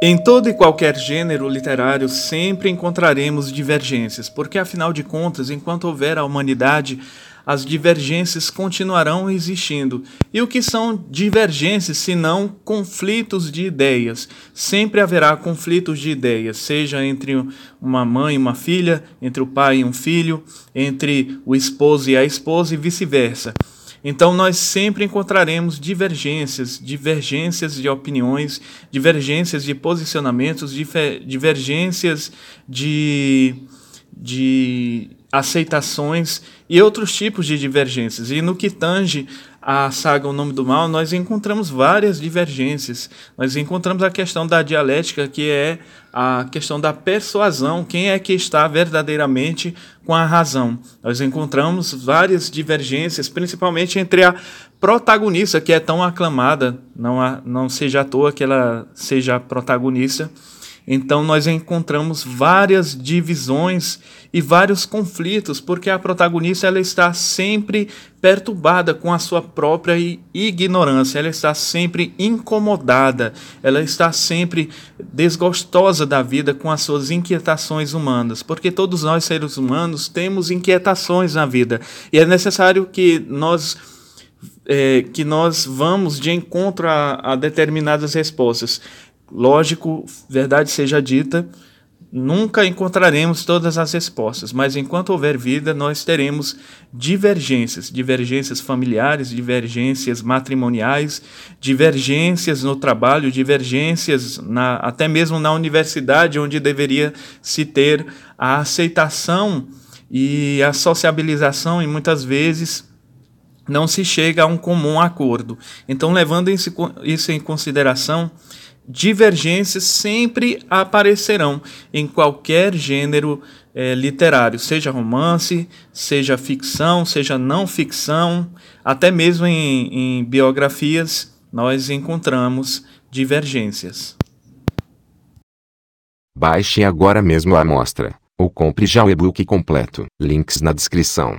Em todo e qualquer gênero literário sempre encontraremos divergências, porque afinal de contas, enquanto houver a humanidade, as divergências continuarão existindo. E o que são divergências se não conflitos de ideias? Sempre haverá conflitos de ideias, seja entre uma mãe e uma filha, entre o pai e um filho, entre o esposo e a esposa e vice-versa. Então nós sempre encontraremos divergências, divergências de opiniões, divergências de posicionamentos, divergências de, de aceitações e outros tipos de divergências. E no que tange a saga O Nome do Mal, nós encontramos várias divergências. Nós encontramos a questão da dialética, que é a questão da persuasão, quem é que está verdadeiramente com a razão. Nós encontramos várias divergências, principalmente entre a protagonista, que é tão aclamada, não, não seja à toa que ela seja protagonista, então nós encontramos várias divisões e vários conflitos, porque a protagonista ela está sempre perturbada com a sua própria ignorância, ela está sempre incomodada, ela está sempre desgostosa da vida com as suas inquietações humanas, porque todos nós seres humanos temos inquietações na vida. E é necessário que nós é, que nós vamos de encontro a, a determinadas respostas. Lógico, verdade seja dita, nunca encontraremos todas as respostas, mas enquanto houver vida, nós teremos divergências, divergências familiares, divergências matrimoniais, divergências no trabalho, divergências na, até mesmo na universidade, onde deveria se ter a aceitação e a sociabilização, e muitas vezes não se chega a um comum acordo. Então, levando isso em consideração, divergências sempre aparecerão em qualquer gênero é, literário, seja romance, seja ficção, seja não ficção, até mesmo em, em biografias nós encontramos divergências. Baixe agora mesmo a amostra, ou compre já o e-book completo. Links na descrição.